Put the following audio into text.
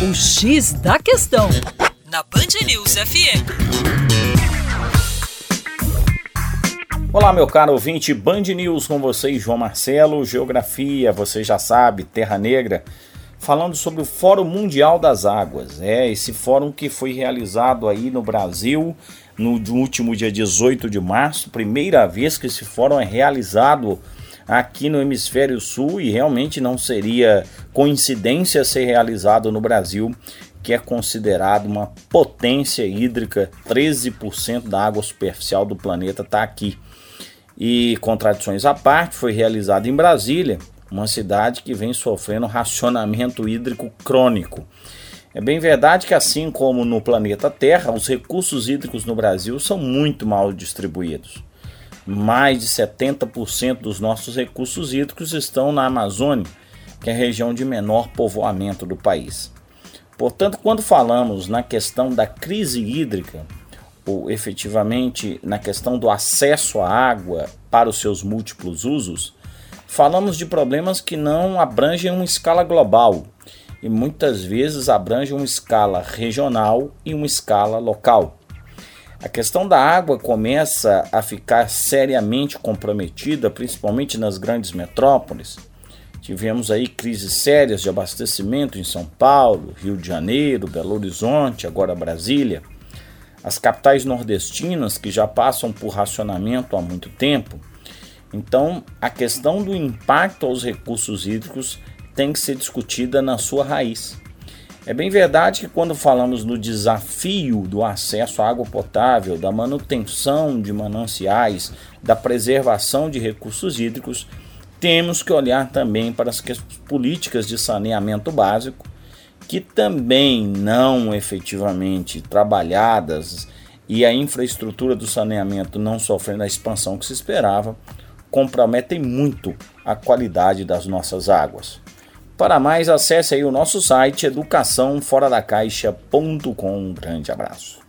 O X da Questão, na Band News FM. Olá, meu caro ouvinte, Band News com vocês, João Marcelo, Geografia, você já sabe, Terra Negra, falando sobre o Fórum Mundial das Águas. É esse fórum que foi realizado aí no Brasil no último dia 18 de março, primeira vez que esse fórum é realizado aqui no hemisfério sul e realmente não seria coincidência ser realizado no Brasil, que é considerado uma potência hídrica, 13% da água superficial do planeta está aqui. E contradições à parte, foi realizado em Brasília, uma cidade que vem sofrendo racionamento hídrico crônico. É bem verdade que, assim como no planeta Terra, os recursos hídricos no Brasil são muito mal distribuídos mais de 70% dos nossos recursos hídricos estão na Amazônia, que é a região de menor povoamento do país. Portanto, quando falamos na questão da crise hídrica, ou efetivamente na questão do acesso à água para os seus múltiplos usos, falamos de problemas que não abrangem uma escala global e muitas vezes abrangem uma escala regional e uma escala local. A questão da água começa a ficar seriamente comprometida, principalmente nas grandes metrópoles. Tivemos aí crises sérias de abastecimento em São Paulo, Rio de Janeiro, Belo Horizonte, agora Brasília. As capitais nordestinas que já passam por racionamento há muito tempo. Então, a questão do impacto aos recursos hídricos tem que ser discutida na sua raiz. É bem verdade que quando falamos no desafio do acesso à água potável, da manutenção de mananciais, da preservação de recursos hídricos, temos que olhar também para as políticas de saneamento básico, que também não efetivamente trabalhadas e a infraestrutura do saneamento não sofrendo a expansão que se esperava, comprometem muito a qualidade das nossas águas. Para mais, acesse aí o nosso site educaçãoforadacaixa.com. Um grande abraço.